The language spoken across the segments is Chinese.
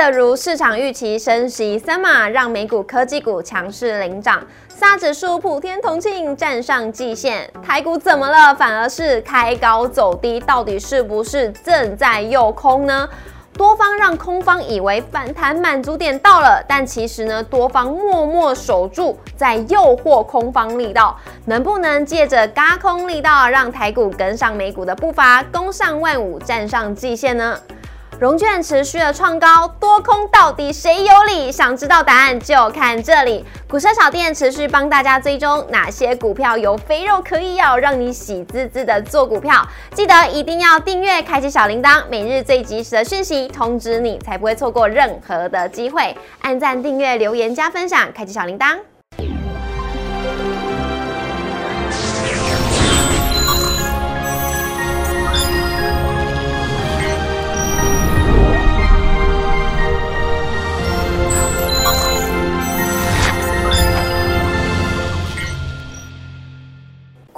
的如市场预期升息三码，让美股科技股强势领涨，三指数普天同庆，站上季线。台股怎么了？反而是开高走低，到底是不是正在诱空呢？多方让空方以为反弹满足点到了，但其实呢，多方默默守住，在诱惑空方力道，能不能借着嘎空力道，让台股跟上美股的步伐，攻上万五，站上季线呢？融券持续的创高，多空到底谁有理？想知道答案就看这里。股市小店持续帮大家追踪哪些股票有肥肉可以咬，让你喜滋滋的做股票。记得一定要订阅，开启小铃铛，每日最及时的讯息通知你，才不会错过任何的机会。按赞、订阅、留言、加分享，开启小铃铛。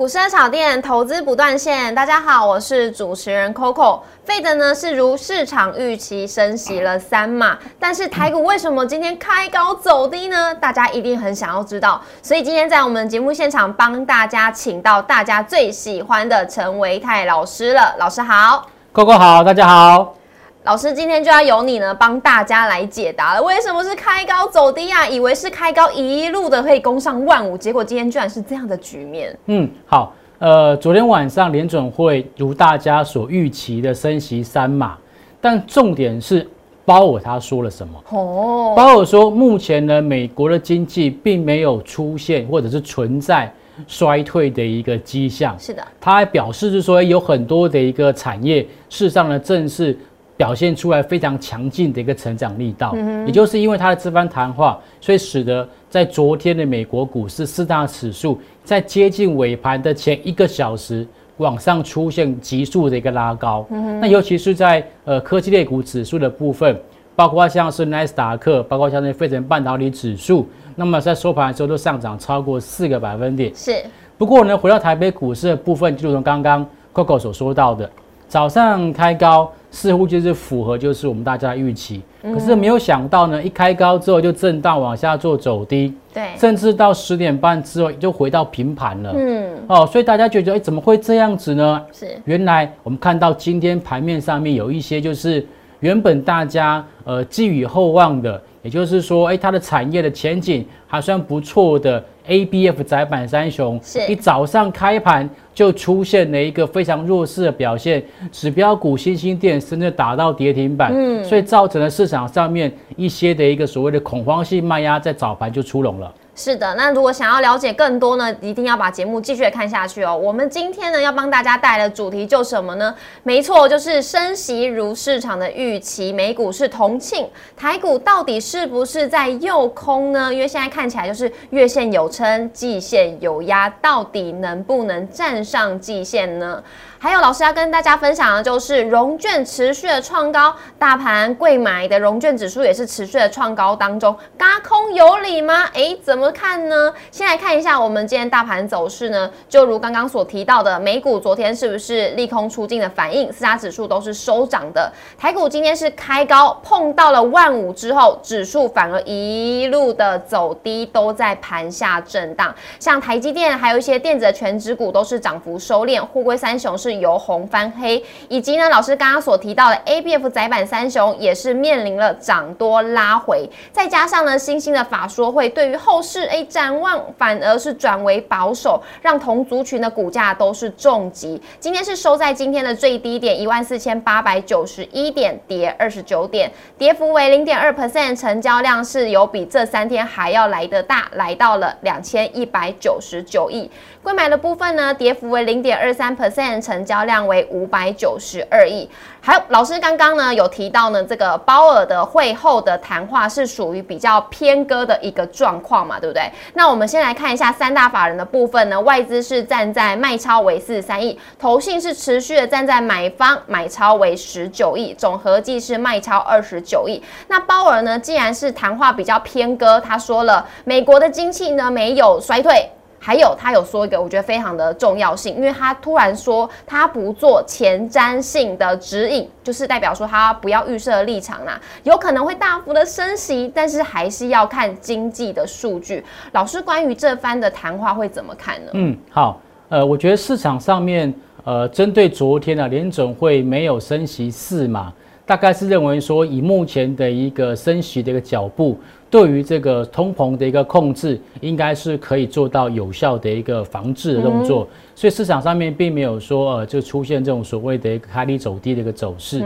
股市炒店投资不断线，大家好，我是主持人 Coco。费的呢是如市场预期升息了三码，但是台股为什么今天开高走低呢？大家一定很想要知道，所以今天在我们节目现场帮大家请到大家最喜欢的陈维泰老师了。老师好，Coco 好，大家好。老师，今天就要由你呢帮大家来解答了。为什么是开高走低啊？以为是开高一路的可以攻上万五，结果今天居然是这样的局面。嗯，好，呃，昨天晚上联准会如大家所预期的升息三码，但重点是鲍尔他说了什么？哦，鲍尔说目前呢，美国的经济并没有出现或者是存在衰退的一个迹象。是的，他还表示是说有很多的一个产业，事实上呢正是。表现出来非常强劲的一个成长力道，也就是因为他的这番谈话，所以使得在昨天的美国股市四大指数在接近尾盘的前一个小时往上出现急速的一个拉高。那尤其是在呃科技类股指数的部分，包括像是纳斯达克，包括像那费城半导体指数，那么在收盘的时候都上涨超过四个百分点。是。不过呢，回到台北股市的部分，就如同刚刚 Coco 所说到的。早上开高，似乎就是符合就是我们大家的预期，可是没有想到呢，一开高之后就震荡往下做走低，对，甚至到十点半之后就回到平盘了，嗯，哦，所以大家觉得，哎，怎么会这样子呢？是，原来我们看到今天盘面上面有一些就是原本大家呃寄予厚望的，也就是说，哎，它的产业的前景还算不错的。A B F 窄板三雄，一早上开盘就出现了一个非常弱势的表现，指标股新兴电甚至打到跌停板，嗯，所以造成了市场上面一些的一个所谓的恐慌性卖压，在早盘就出笼了。是的，那如果想要了解更多呢，一定要把节目继续看下去哦。我们今天呢要帮大家带的主题就什么呢？没错，就是升息如市场的预期，美股是同庆，台股到底是不是在诱空呢？因为现在看起来就是月线有撑，季线有压，到底能不能站上季线呢？还有老师要跟大家分享的就是融券持续的创高，大盘贵买的融券指数也是持续的创高当中，嘎空有理吗？哎，怎么么看呢？先来看一下我们今天大盘走势呢，就如刚刚所提到的，美股昨天是不是利空出尽的反应？四大指数都是收涨的，台股今天是开高碰到了万五之后，指数反而一路的走低，都在盘下震荡。像台积电还有一些电子的全指股都是涨幅收敛，沪硅三雄是。由红翻黑，以及呢，老师刚刚所提到的 A B F 窄板三雄也是面临了涨多拉回，再加上呢，新兴的法说会对于后市是 A 展望反而是转为保守，让同族群的股价都是重击。今天是收在今天的最低点一万四千八百九十一点，跌二十九点，跌幅为零点二 percent，成交量是有比这三天还要来得大，来到了两千一百九十九亿。贵买的部分呢，跌幅为零点二三 percent，成交量为五百九十二亿。还有老师刚刚呢有提到呢，这个鲍尔的会后的谈话是属于比较偏鸽的一个状况嘛，对不对？那我们先来看一下三大法人的部分呢，外资是站在卖超为四十三亿，投信是持续的站在买方买超为十九亿，总合计是卖超二十九亿。那鲍尔呢，既然是谈话比较偏鸽，他说了美国的经济呢没有衰退。还有他有说一个，我觉得非常的重要性，因为他突然说他不做前瞻性的指引，就是代表说他不要预设立场啦，有可能会大幅的升息，但是还是要看经济的数据。老师关于这番的谈话会怎么看呢？嗯，好，呃，我觉得市场上面，呃，针对昨天呢，联总会没有升息四嘛，大概是认为说以目前的一个升息的一个脚步。对于这个通膨的一个控制，应该是可以做到有效的一个防治的动作，所以市场上面并没有说呃就出现这种所谓的一个开低走低的一个走势。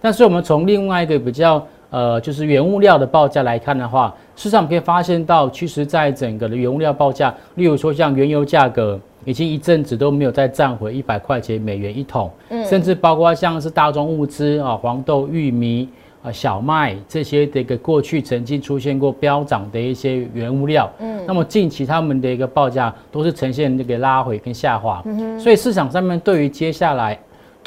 但是我们从另外一个比较呃就是原物料的报价来看的话，市场可以发现到，其实在整个的原物料报价，例如说像原油价格，已经一阵子都没有再涨回一百块钱美元一桶，甚至包括像是大宗物资啊，黄豆、玉米。啊，小麦这些的一个过去曾经出现过飙涨的一些原物料，嗯，那么近期他们的一个报价都是呈现这个拉回跟下滑，嗯所以市场上面对于接下来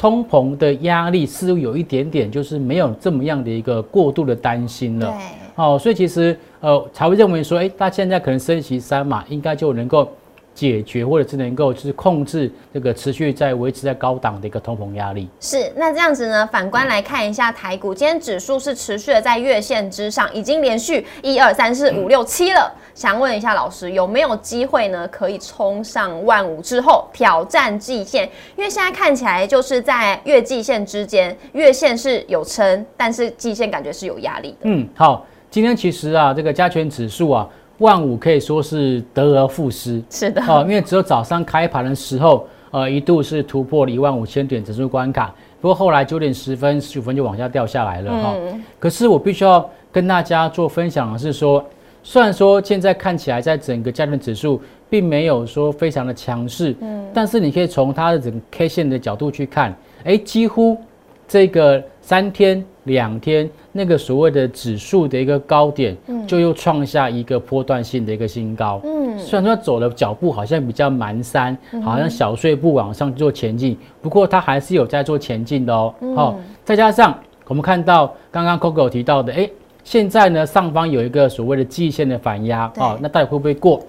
通膨的压力似乎有一点点就是没有这么样的一个过度的担心了，对，哦，所以其实呃才会认为说，哎，他现在可能升息三嘛，应该就能够。解决或者是能够就是控制这个持续在维持在高档的一个通膨压力。是，那这样子呢？反观来看一下台股，今天指数是持续的在月线之上，已经连续一二三四五六七了。想问一下老师，有没有机会呢？可以冲上万五之后挑战季线？因为现在看起来就是在月季线之间，月线是有撑，但是季线感觉是有压力的。嗯，好，今天其实啊，这个加权指数啊。万五可以说是得而复失，是的，哦，因为只有早上开盘的时候，呃，一度是突破了一万五千点指数关卡，不过后来九点十分、十五分就往下掉下来了哈。可是我必须要跟大家做分享的是说，虽然说现在看起来在整个加权指数并没有说非常的强势，嗯，但是你可以从它的整个 K 线的角度去看，哎，几乎这个三天。两天那个所谓的指数的一个高点，就又创下一个波段性的一个新高。嗯，虽然说走的脚步好像比较蹒跚，好像小碎步往上做前进，不过它还是有在做前进的哦。好，再加上我们看到刚刚 Coco 提到的，哎，现在呢上方有一个所谓的季线的反压，哦，那到底会不会过？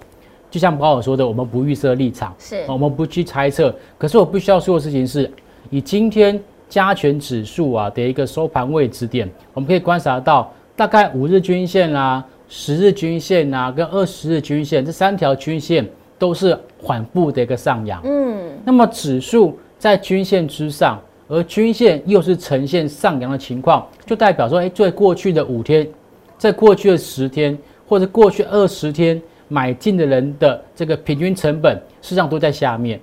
就像宝尔说的，我们不预设立场，是，我们不去猜测。可是我必须要说的事情是，以今天。加权指数啊的一个收盘位置点，我们可以观察到，大概五日均线啦、十日均线啊跟二十日均线这三条均线都是缓步的一个上扬。嗯，那么指数在均线之上，而均线又是呈现上扬的情况，就代表说，哎，在过去的五天，在过去的十天或者过去二十天买进的人的这个平均成本，实际上都在下面。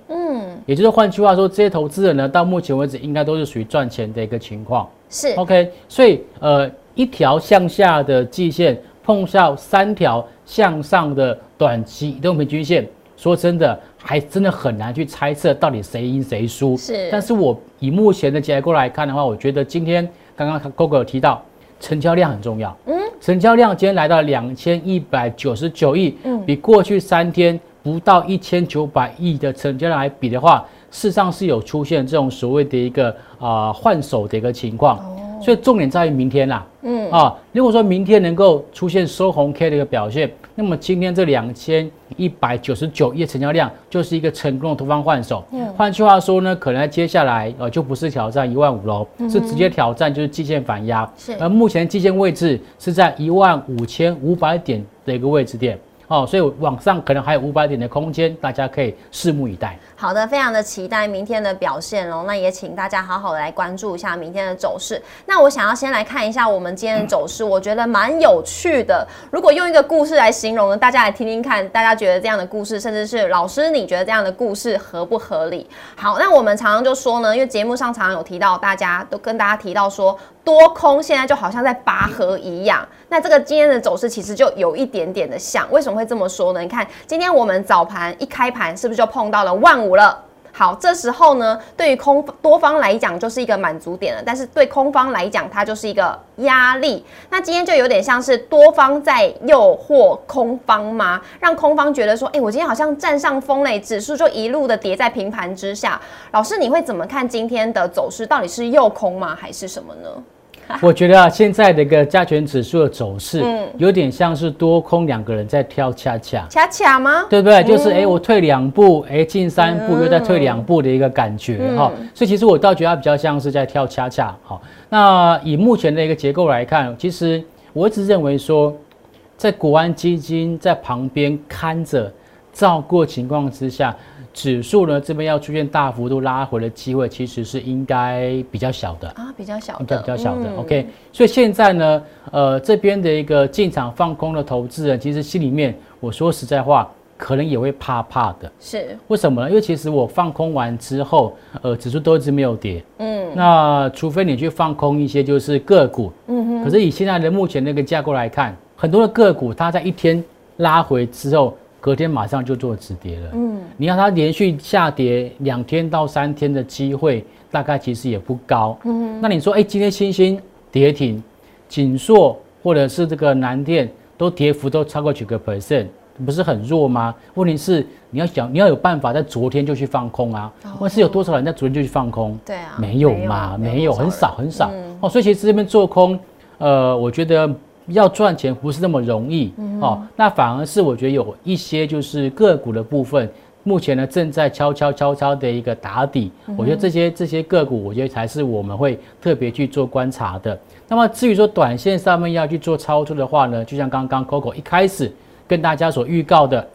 也就是换句话说，这些投资人呢，到目前为止应该都是属于赚钱的一个情况。是 OK，所以呃，一条向下的季线碰上三条向上的短期移动平均线，说真的，还真的很难去猜测到底谁赢谁输。是，但是我以目前的结构来看的话，我觉得今天刚刚 Gogo 有提到，成交量很重要。嗯，成交量今天来到两千一百九十九亿，嗯，比过去三天。不到一千九百亿的成交量来比的话，事实上是有出现这种所谓的一个啊换手的一个情况，所以重点在于明天啦。嗯啊，如果说明天能够出现收红 K 的一个表现，那么今天这两千一百九十九亿成交量就是一个成功的突方换手。嗯，换句话说呢，可能接下来呃就不是挑战一万五喽，是直接挑战就是季线反压。是，而目前季线位置是在一万五千五百点的一个位置点。哦，所以往上可能还有五百点的空间，大家可以拭目以待。好的，非常的期待明天的表现哦。那也请大家好好的来关注一下明天的走势。那我想要先来看一下我们今天的走势，我觉得蛮有趣的。如果用一个故事来形容呢，大家来听听看，大家觉得这样的故事，甚至是老师你觉得这样的故事合不合理？好，那我们常常就说呢，因为节目上常常有提到，大家都跟大家提到说。多空现在就好像在拔河一样，那这个今天的走势其实就有一点点的像。为什么会这么说呢？你看今天我们早盘一开盘，是不是就碰到了万五了？好，这时候呢，对于空多方来讲就是一个满足点了，但是对空方来讲，它就是一个压力。那今天就有点像是多方在诱惑空方吗？让空方觉得说，哎，我今天好像占上风嘞，指数就一路的跌在平盘之下。老师，你会怎么看今天的走势？到底是诱空吗，还是什么呢？我觉得啊，现在的一个加权指数的走势，有点像是多空两个人在跳恰恰，恰恰吗？对不对？就是哎，我退两步，哎，进三步，又再退两步的一个感觉哈。所以其实我倒觉得它比较像是在跳恰恰。好，那以目前的一个结构来看，其实我一直认为说，在国安基金在旁边看着照顾情况之下。指数呢这边要出现大幅度拉回的机会，其实是应该比较小的啊，比较小的，比较小的。OK，所以现在呢，呃，这边的一个进场放空的投资人，其实心里面我说实在话，可能也会怕怕的。是为什么呢？因为其实我放空完之后，呃，指数都一直没有跌。嗯，那除非你去放空一些就是个股。嗯哼。可是以现在的目前那个架构来看，很多的个股它在一天拉回之后。隔天马上就做止跌了。嗯，你要它连续下跌两天到三天的机会，大概其实也不高。嗯，那你说，哎，今天星星跌停，锦硕或者是这个南电都跌幅都超过几个 percent，不是很弱吗？问题是你要想，你要有办法在昨天就去放空啊。问是有多少人在昨天就去放空？对啊，没有嘛，没有，很少很少。哦，所以其实这边做空，呃，我觉得。要赚钱不是那么容易哦，那反而是我觉得有一些就是个股的部分，目前呢正在悄悄悄悄的一个打底，我觉得这些这些个股，我觉得才是我们会特别去做观察的。那么至于说短线上面要去做操作的话呢，就像刚刚 Coco 一开始跟大家所预告的，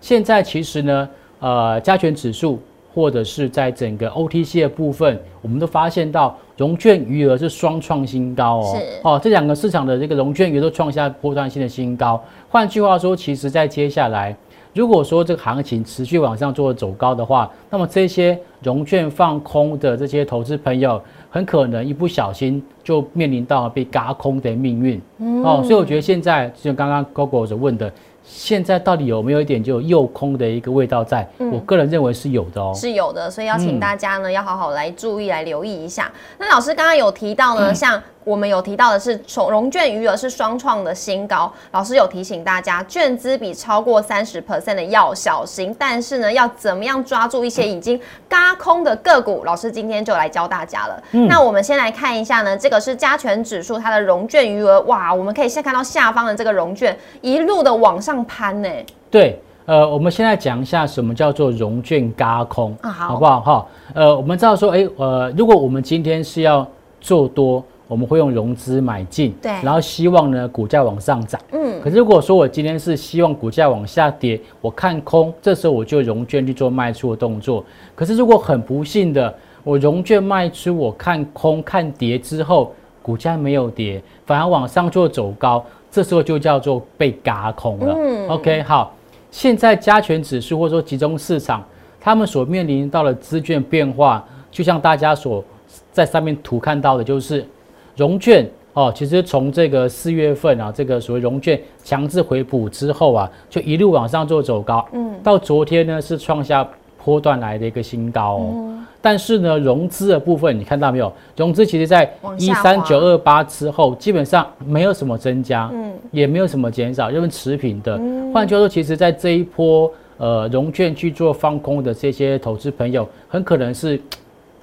现在其实呢，呃，加权指数。或者是在整个 OTC 的部分，我们都发现到融券余额是双创新高哦。是哦，这两个市场的这个融券余额都创下波段性的新高。换句话说，其实在接下来，如果说这个行情持续往上做走高的话，那么这些融券放空的这些投资朋友，很可能一不小心就面临到被嘎空的命运。哦，所以我觉得现在就像刚刚 Gogo 所问的。现在到底有没有一点就诱空的一个味道在？我个人认为是有的哦，是有的，所以要请大家呢要好好来注意来留意一下。那老师刚刚有提到呢，像。我们有提到的是，从融券余额是双创的新高。老师有提醒大家，券资比超过三十 percent 的要小心。但是呢，要怎么样抓住一些已经嘎空的个股？老师今天就来教大家了。那我们先来看一下呢，这个是加权指数它的融券余额。哇，我们可以先看到下方的这个融券一路的往上攀呢。对，呃，我们现在讲一下什么叫做融券嘎空，好不好？哈，呃，我们知道说，哎，呃，如果我们今天是要做多。我们会用融资买进，对，然后希望呢股价往上涨，嗯。可是如果说我今天是希望股价往下跌，我看空，这时候我就融券去做卖出的动作。可是如果很不幸的，我融券卖出，我看空看跌之后，股价没有跌，反而往上做走高，这时候就叫做被嘎空了。嗯，OK，好。现在加权指数或者说集中市场，他们所面临到的资券变化，就像大家所在上面图看到的，就是。融券哦，其实从这个四月份啊，这个所谓融券强制回补之后啊，就一路往上做走高，嗯，到昨天呢是创下波段来的一个新高哦。但是呢，融资的部分你看到没有？融资其实在一三九二八之后，基本上没有什么增加，嗯，也没有什么减少，因为持平的。换句话说，其实在这一波呃融券去做放空的这些投资朋友，很可能是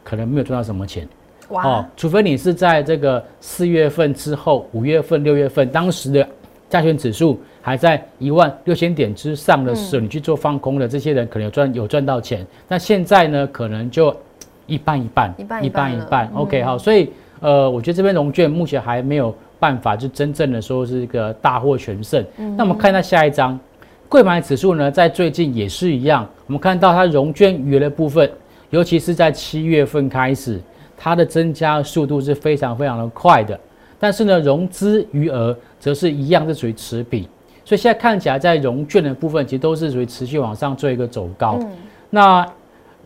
可能没有赚到什么钱。哦，除非你是在这个四月份之后，五月份、六月份，当时的加权指数还在一万六千点之上的时候，你去做放空的这些人，可能有赚有赚到钱。那现在呢，可能就一半一半，一半一半一半。OK，好，所以呃，我觉得这边融券目前还没有办法就真正的说是一个大获全胜。那我们看一下下一张，贵买指数呢，在最近也是一样，我们看到它融券余额的部分，尤其是在七月份开始。它的增加速度是非常非常的快的，但是呢，融资余额则是一样是属于持平，所以现在看起来在融券的部分其实都是属于持续往上做一个走高。那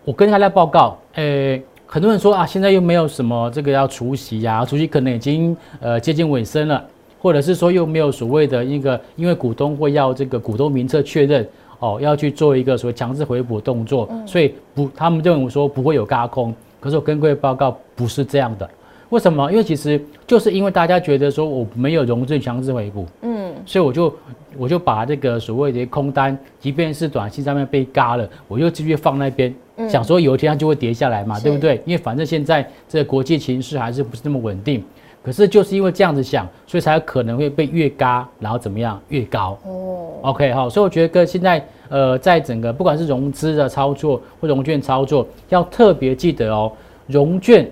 我跟大家报告，诶，很多人说啊，现在又没有什么这个要除息呀，除息可能已经呃接近尾声了，或者是说又没有所谓的一个，因为股东会要这个股东名册确认哦，要去做一个所谓强制回补动作，所以不，他们认为说不会有嘎空。可是我跟各位报告不是这样的，为什么？因为其实就是因为大家觉得说我没有融资强制回补，嗯，所以我就我就把这个所谓的空单，即便是短期上面被嘎了，我就继续放那边，想说有一天它就会跌下来嘛，对不对？因为反正现在这国际形势还是不是那么稳定。可是就是因为这样子想，所以才有可能会被越嘎，然后怎么样越高。哦，OK 好，所以我觉得现在呃，在整个不管是融资的操作或融券操作，要特别记得哦，融券。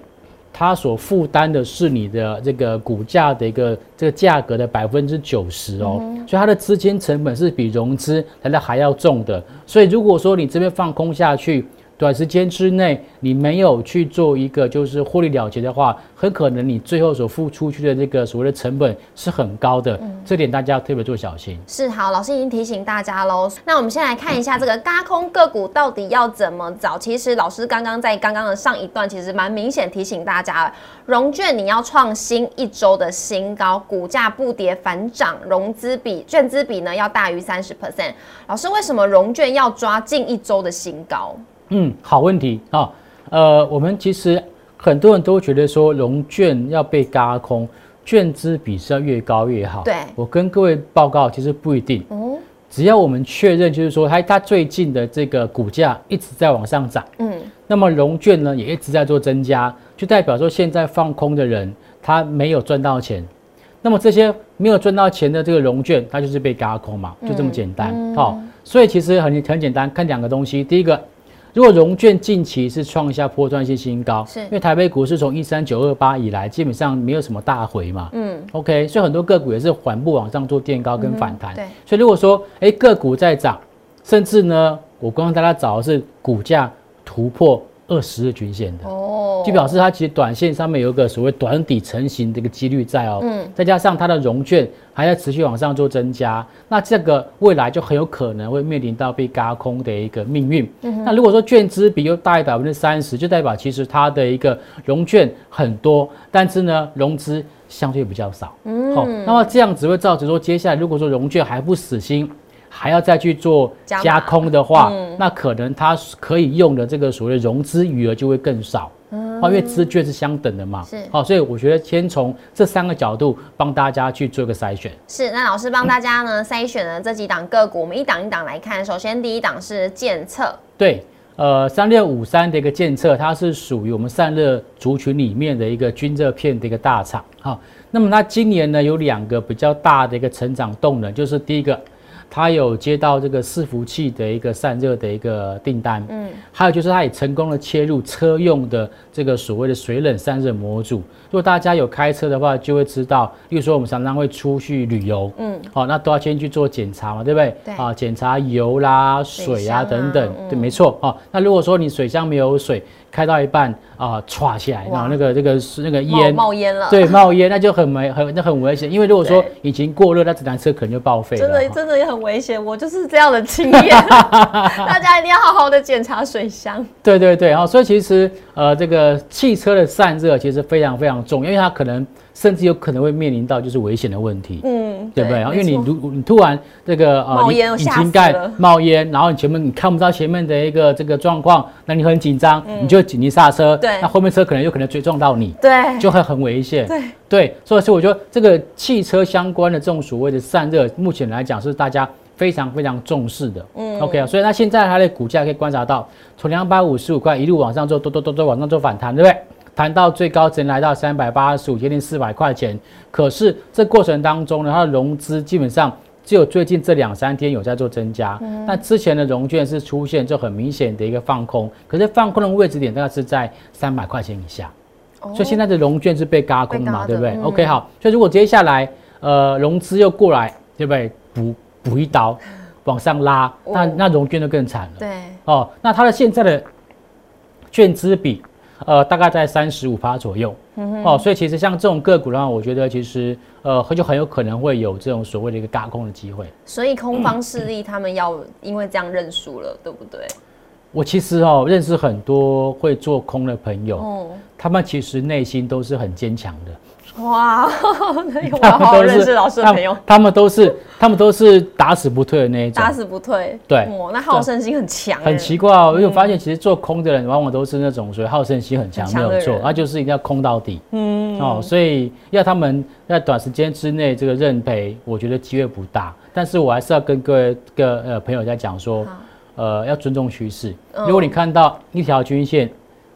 它所负担的是你的这个股价的一个这个价格的百分之九十哦，所以它的资金成本是比融资来的还要重的。所以如果说你这边放空下去，短时间之内，你没有去做一个就是获利了结的话，很可能你最后所付出去的这个所谓的成本是很高的，这点大家要特别做小心。是好，老师已经提醒大家喽。那我们先来看一下这个嘎空个股到底要怎么找。其实老师刚刚在刚刚的上一段，其实蛮明显提醒大家了，融券你要创新一周的新高，股价不跌反涨，融资比券资比呢要大于三十 percent。老师为什么融券要抓近一周的新高？嗯，好问题啊。呃，我们其实很多人都觉得说融券要被嘎空，券资比是要越高越好。对，我跟各位报告，其实不一定。哦，只要我们确认，就是说它它最近的这个股价一直在往上涨，嗯，那么融券呢也一直在做增加，就代表说现在放空的人他没有赚到钱，那么这些没有赚到钱的这个融券，它就是被嘎空嘛，就这么简单。好，所以其实很很简单，看两个东西，第一个。如果融券近期是创下破断性新高，是。因为台北股市从一三九二八以来，基本上没有什么大回嘛，嗯，OK，所以很多个股也是缓步往上做垫高跟反弹，对，所以如果说哎个股在涨，甚至呢，我刚刚大家找的是股价突破。二十日均线的哦，就表示它其实短线上面有一个所谓短底成型的一个几率在哦，嗯，再加上它的融券还在持续往上做增加，那这个未来就很有可能会面临到被嘎空的一个命运。那如果说券资比又大于百分之三十，就代表其实它的一个融券很多，但是呢融资相对比较少。嗯，好，那么这样子会造成说，接下来如果说融券还不死心。还要再去做加空的话，那可能它可以用的这个所谓融资余额就会更少，嗯，因为资券是相等的嘛，是，好，所以我觉得先从这三个角度帮大家去做一个筛选。是，那老师帮大家呢筛选了这几档个股，我们一档一档来看。首先第一档是建策，对，呃，三六五三的一个建策，它是属于我们散热族群里面的一个均热片的一个大厂，好，那么它今年呢有两个比较大的一个成长动能，就是第一个。它有接到这个伺服器的一个散热的一个订单，嗯，还有就是它也成功的切入车用的这个所谓的水冷散热模组。如果大家有开车的话，就会知道，例如说我们常常会出去旅游，嗯，好，那都要先去做检查嘛，对不对？对，啊，检查油啦、水啊等等，对，没错，哦，那如果说你水箱没有水。开到一半啊，唰起来，然后那个那个是那个烟冒烟了，对，冒烟那就很危很那很危险，因为如果说引擎过热，那这台车可能就报废了。真的真的也很危险，我就是这样的经验，大家一定要好好的检查水箱。对对对，好，所以其实呃，这个汽车的散热其实非常非常重，因为它可能。甚至有可能会面临到就是危险的问题，嗯，对不对？因为你如你突然这个呃引擎盖冒烟，然后你前面你看不到前面的一个这个状况，那你很紧张，你就紧急刹车，对，那后面车可能有可能追撞到你，对，就会很危险，对。对，所以我觉得这个汽车相关的这种所谓的散热，目前来讲是大家非常非常重视的，嗯，OK 啊，所以那现在它的股价可以观察到，从两百五十五块一路往上做，多多多多往上做反弹，对不对？谈到最高值来到三百八十五，接近四百块钱。可是这过程当中呢，它的融资基本上只有最近这两三天有在做增加。那之前的融券是出现就很明显的一个放空，可是放空的位置点大概是在三百块钱以下。所以现在的融券是被嘎空嘛，对不对？OK，好。所以如果接下来呃融资又过来，对不对？补补一刀往上拉，那那融券就更惨了。对。哦，那它的现在的券资比。呃，大概在三十五趴左右，哦，所以其实像这种个股的话，我觉得其实呃，就很有可能会有这种所谓的一个大空的机会。所以空方势力他们要因为这样认输了，对不对？我其实哦，认识很多会做空的朋友，他们其实内心都是很坚强的。哇，他们都是老师的朋友，他们都是他们都是打死不退的那一种，打死不退。对，那好胜心很强。很奇怪哦，因为我发现其实做空的人往往都是那种所谓好胜心很强，没有错，那就是一定要空到底。嗯，哦，所以要他们在短时间之内这个认赔，我觉得机会不大。但是我还是要跟各位个呃朋友在讲说，呃，要尊重趋势。如果你看到一条均线、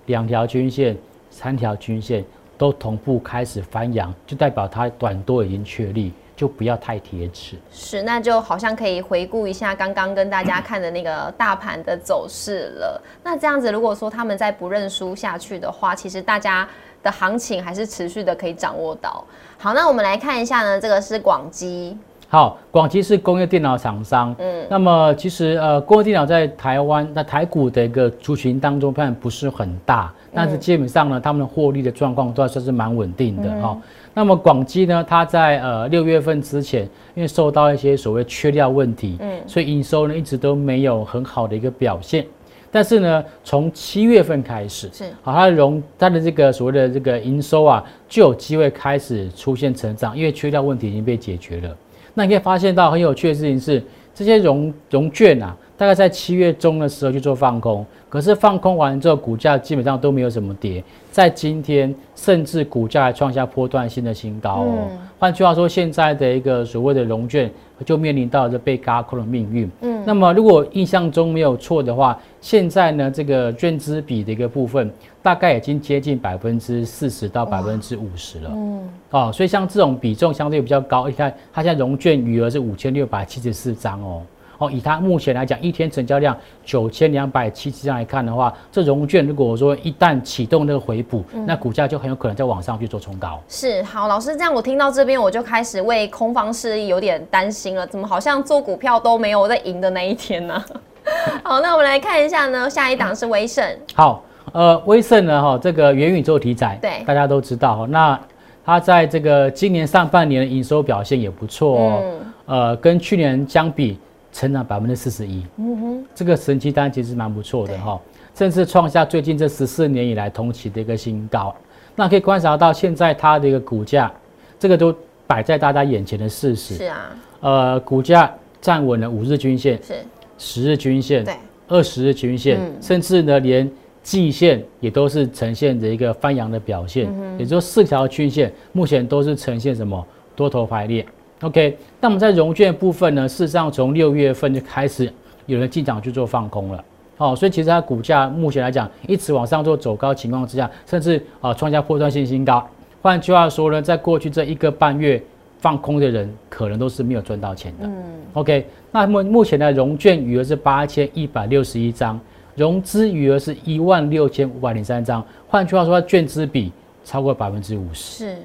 两条均线、三条均线。都同步开始翻扬，就代表它短多已经确立，就不要太贴齿。是，那就好像可以回顾一下刚刚跟大家看的那个大盘的走势了。那这样子，如果说他们再不认输下去的话，其实大家的行情还是持续的可以掌握到。好，那我们来看一下呢，这个是广基。好，广基是工业电脑厂商。嗯，那么其实呃，工业电脑在台湾、在台股的一个族群当中，看不是很大，但是基本上呢，他们的获利的状况都还算是蛮稳定的哈。那么广基呢，它在呃六月份之前，因为受到一些所谓缺料问题，嗯，所以营收呢一直都没有很好的一个表现。但是呢，从七月份开始，是好，它的融它的这个所谓的这个营收啊，就有机会开始出现成长，因为缺料问题已经被解决了。那你可以发现到很有趣的事情是，这些融融券啊，大概在七月中的时候去做放空，可是放空完之后，股价基本上都没有什么跌，在今天甚至股价还创下波段新的新高哦。换句话说，现在的一个所谓的融券就面临到这被嘎空的命运。嗯，那么如果印象中没有错的话，现在呢这个券资比的一个部分。大概已经接近百分之四十到百分之五十了，嗯，哦，所以像这种比重相对比较高，你看它现在融券余额是五千六百七十四张哦，哦，以它目前来讲一天成交量九千两百七十张来看的话，这融券如果说一旦启动那个回补，那股价就很有可能在往上去做冲高。是，好，老师这样我听到这边我就开始为空方势力有点担心了，怎么好像做股票都没有在赢的那一天呢？好，那我们来看一下呢，下一档是威盛，好。呃，威盛呢，哈，这个元宇宙题材，对，大家都知道哈。那它在这个今年上半年的营收表现也不错哦，呃，跟去年相比，成长百分之四十一，嗯哼，这个神奇单其实蛮不错的哈，甚至创下最近这十四年以来同期的一个新高。那可以观察到现在它的一个股价，这个都摆在大家眼前的事实。是啊，呃，股价站稳了五日均线，是十日均线，对，二十日均线，甚至呢连。季线也都是呈现着一个翻阳的表现，也就四条均线目前都是呈现什么多头排列。OK，那我们在融券部分呢，事实上从六月份就开始有人进场去做放空了。好，所以其实它股价目前来讲一直往上做走高情况之下，甚至啊创下破断性新高。换句话说呢，在过去这一个半月放空的人可能都是没有赚到钱的。嗯，OK，那么目前的融券余额是八千一百六十一张。融资余额是一万六千五百零三张，换句话说，它券资比超过百分之五十。是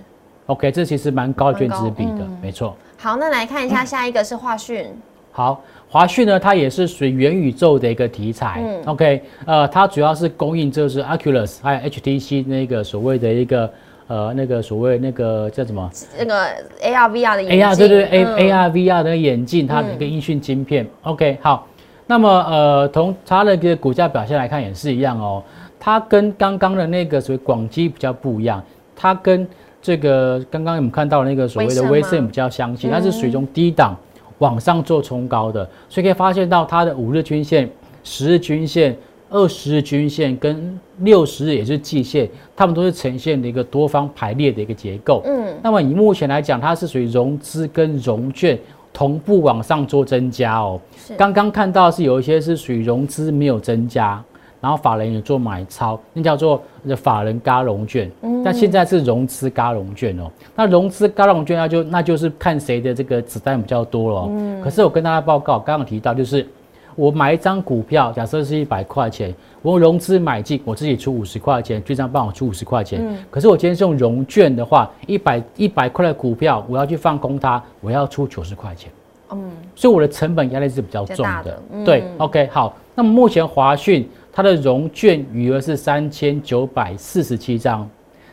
，OK，这其实蛮高券资比的，没错。好，那来看一下下一个是华讯。好，华讯呢，它也是属于元宇宙的一个题材。嗯，OK，呃，它主要是供应就是 Oculus 还有 HTC 那个所谓的一个呃那个所谓那个叫什么？那个 AR VR 的眼镜。AR 对对 A AR VR 的眼镜，它的一个音讯晶片。OK，好。那么，呃，从它的个股价表现来看也是一样哦。它跟刚刚的那个所谓广基比较不一样，它跟这个刚刚我们看到那个所谓的微盛比较相近，它是属于从低档往上做冲高的，所以可以发现到它的五日均线、十日均线、二十日均线跟六十日也是季线，它们都是呈现的一个多方排列的一个结构。嗯，那么以目前来讲，它是属于融资跟融券。同步往上做增加哦，刚刚看到是有一些是属于融资没有增加，然后法人也做买超，那叫做法人加融券。嗯，但现在是融资加融券哦，那融资加融券那就那就是看谁的这个子弹比较多了。嗯，可是我跟大家报告，刚刚提到就是。我买一张股票，假设是一百块钱，我融资买进，我自己出五十块钱，券商帮我出五十块钱。嗯。可是我今天是用融券的话，一百一百块的股票，我要去放空它，我要出九十块钱。嗯。所以我的成本压力是比较重的。对，OK，好。那么目前华讯它的融券余额是三千九百四十七张，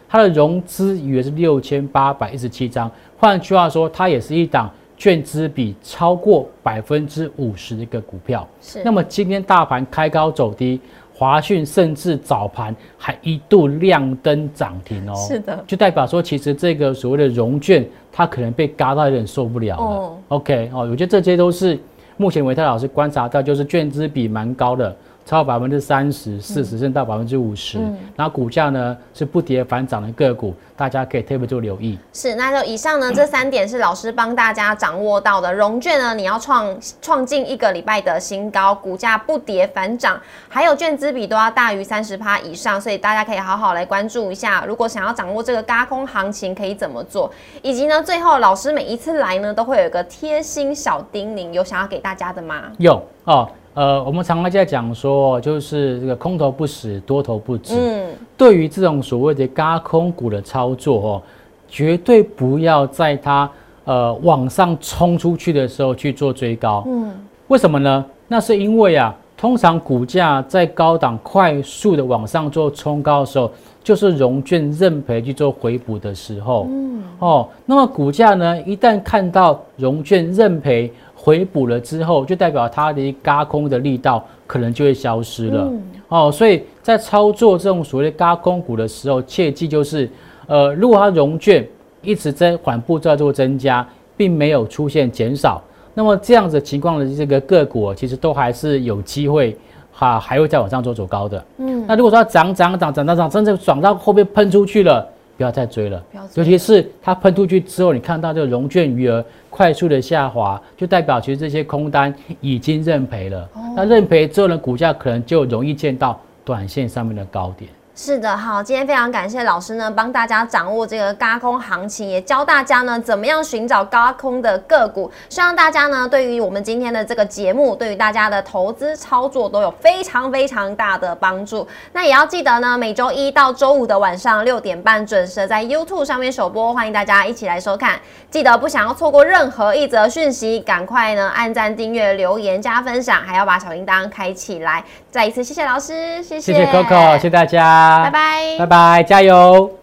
它的融资余额是六千八百一十七张。换句话说，它也是一档。券资比超过百分之五十的一个股票，是。那么今天大盘开高走低，华讯甚至早盘还一度亮灯涨停哦。是的，就代表说，其实这个所谓的融券，它可能被嘎到有点受不了了。OK，哦，我觉得这些都是目前维泰老师观察到，就是券资比蛮高的。超百分之三十、四十，甚至到百分之五十，然后股价呢是不跌反涨的个股，大家可以特别做留意。是，那就以上呢这三点是老师帮大家掌握到的。融券呢，你要创创近一个礼拜的新高，股价不跌反涨，还有券资比都要大于三十趴以上，所以大家可以好好来关注一下。如果想要掌握这个高空行情，可以怎么做？以及呢，最后老师每一次来呢，都会有一个贴心小叮咛，有想要给大家的吗？有哦。呃，我们常常在讲说，就是这个空头不死，多头不止。嗯，对于这种所谓的嘎空股的操作哦，绝对不要在它呃往上冲出去的时候去做追高。嗯，为什么呢？那是因为啊，通常股价在高档快速的往上做冲高的时候，就是融券认赔去做回补的时候。嗯，哦，那么股价呢，一旦看到融券认赔。回补了之后，就代表它的一嘎空的力道可能就会消失了哦。所以在操作这种所谓的嘎空股的时候，切记就是，呃，如果它融券一直在缓步在做增加，并没有出现减少，那么这样子情况的这个个股其实都还是有机会哈，还会再往上做走高的。嗯，那如果说涨涨涨涨涨涨，真正涨到后面喷出去了。不要再追了，尤其是它喷出去之后，你看到这个融券余额快速的下滑，就代表其实这些空单已经认赔了。那认赔之后呢，股价可能就容易见到短线上面的高点。是的，好，今天非常感谢老师呢，帮大家掌握这个高空行情，也教大家呢怎么样寻找高空的个股。希望大家呢，对于我们今天的这个节目，对于大家的投资操作都有非常非常大的帮助。那也要记得呢，每周一到周五的晚上六点半准时在 YouTube 上面首播，欢迎大家一起来收看。记得不想要错过任何一则讯息，赶快呢按赞、订阅、留言、加分享，还要把小铃铛开起来。再一次谢谢老师，谢谢，谢谢 Coco，谢谢大家。拜拜，拜拜，加油。